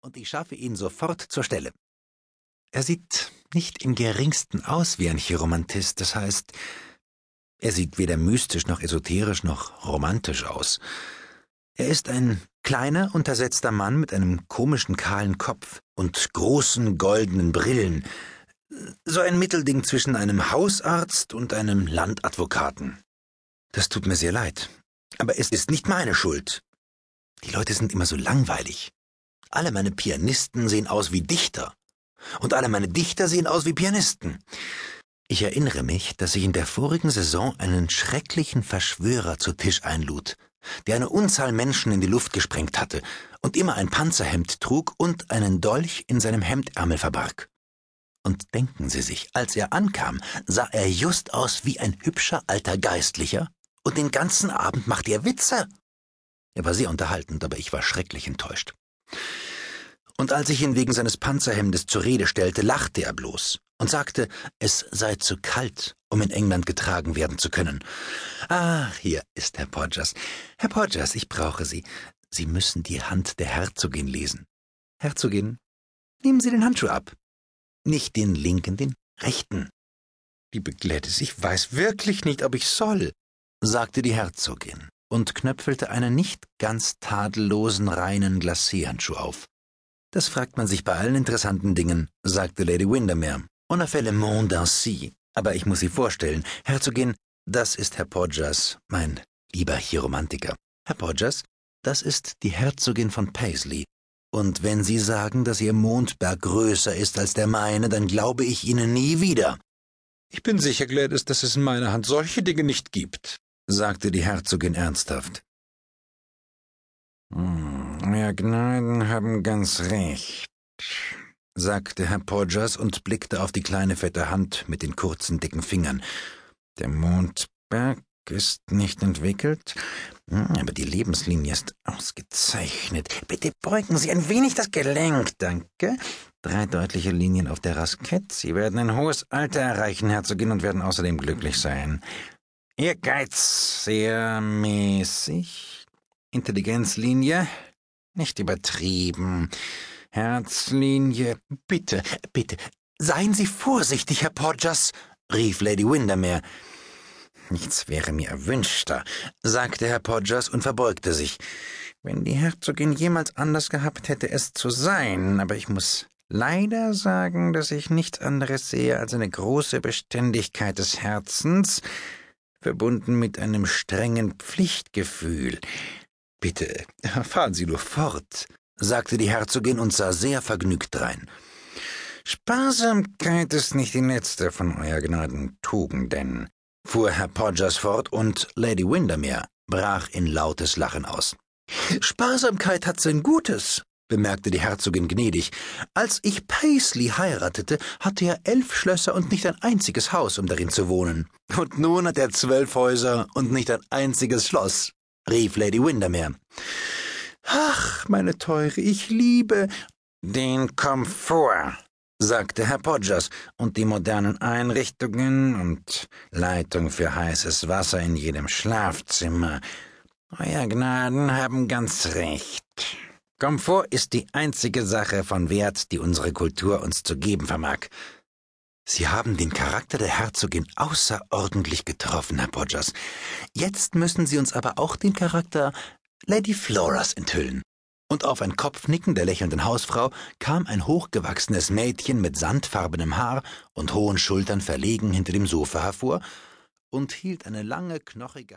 und ich schaffe ihn sofort zur Stelle. Er sieht nicht im geringsten aus wie ein Chiromantist, das heißt, er sieht weder mystisch noch esoterisch noch romantisch aus. Er ist ein kleiner, untersetzter Mann mit einem komischen kahlen Kopf und großen goldenen Brillen, so ein Mittelding zwischen einem Hausarzt und einem Landadvokaten. Das tut mir sehr leid, aber es ist nicht meine Schuld. Die Leute sind immer so langweilig. Alle meine Pianisten sehen aus wie Dichter. Und alle meine Dichter sehen aus wie Pianisten. Ich erinnere mich, dass ich in der vorigen Saison einen schrecklichen Verschwörer zu Tisch einlud, der eine Unzahl Menschen in die Luft gesprengt hatte und immer ein Panzerhemd trug und einen Dolch in seinem Hemdärmel verbarg. Und denken Sie sich, als er ankam, sah er just aus wie ein hübscher alter Geistlicher, und den ganzen Abend machte er Witze. Er war sehr unterhaltend, aber ich war schrecklich enttäuscht. Und als ich ihn wegen seines Panzerhemdes zur Rede stellte, lachte er bloß und sagte, es sei zu kalt, um in England getragen werden zu können. Ach, hier ist Herr Podgers. Herr Podgers, ich brauche Sie. Sie müssen die Hand der Herzogin lesen. Herzogin, nehmen Sie den Handschuh ab. Nicht den linken, den rechten. Liebe Gladys, ich weiß wirklich nicht, ob ich soll, sagte die Herzogin und knöpfelte einen nicht ganz tadellosen reinen Glacéhandschuh auf. Das fragt man sich bei allen interessanten Dingen, sagte Lady Windermere. On a fait le monde ainsi. Aber ich muss Sie vorstellen, Herzogin, das ist Herr Podgers, mein lieber Chiromantiker. Herr Podgers, das ist die Herzogin von Paisley. Und wenn Sie sagen, dass Ihr Mondberg größer ist als der meine, dann glaube ich Ihnen nie wieder. Ich bin sicher, Gladys, dass es in meiner Hand solche Dinge nicht gibt, sagte die Herzogin ernsthaft. Hm, Herr Gnaden haben ganz recht, sagte Herr Podgers und blickte auf die kleine fette Hand mit den kurzen, dicken Fingern. Der Mondberg ist nicht entwickelt, hm, aber die Lebenslinie ist ausgezeichnet. Bitte beugen Sie ein wenig das Gelenk, danke. Drei deutliche Linien auf der Raskette. Sie werden ein hohes Alter erreichen, Herzogin, und werden außerdem glücklich sein. Ehrgeiz sehr mäßig. Intelligenzlinie nicht übertrieben. Herzlinie. Bitte, bitte, seien Sie vorsichtig, Herr Podgers, rief Lady Windermere. Nichts wäre mir erwünschter, sagte Herr Podgers und verbeugte sich. Wenn die Herzogin jemals anders gehabt hätte, es zu sein, aber ich muss leider sagen, dass ich nichts anderes sehe als eine große Beständigkeit des Herzens, verbunden mit einem strengen Pflichtgefühl. Bitte, fahren Sie nur fort, sagte die Herzogin und sah sehr vergnügt drein. Sparsamkeit ist nicht die letzte von Euer Gnaden Tugenden, fuhr Herr Podgers fort, und Lady Windermere brach in lautes Lachen aus. Sparsamkeit hat sein Gutes, bemerkte die Herzogin gnädig. Als ich Paisley heiratete, hatte er elf Schlösser und nicht ein einziges Haus, um darin zu wohnen. Und nun hat er zwölf Häuser und nicht ein einziges Schloss, rief Lady Windermere. Ach, meine Teure, ich liebe den Komfort, sagte Herr Podgers, und die modernen Einrichtungen und Leitung für heißes Wasser in jedem Schlafzimmer. Euer Gnaden haben ganz recht. Komfort ist die einzige Sache von Wert, die unsere Kultur uns zu geben vermag. Sie haben den Charakter der Herzogin außerordentlich getroffen, Herr Podgers. Jetzt müssen Sie uns aber auch den Charakter Lady Floras enthüllen. Und auf ein Kopfnicken der lächelnden Hausfrau kam ein hochgewachsenes Mädchen mit sandfarbenem Haar und hohen Schultern verlegen hinter dem Sofa hervor und hielt eine lange, knochige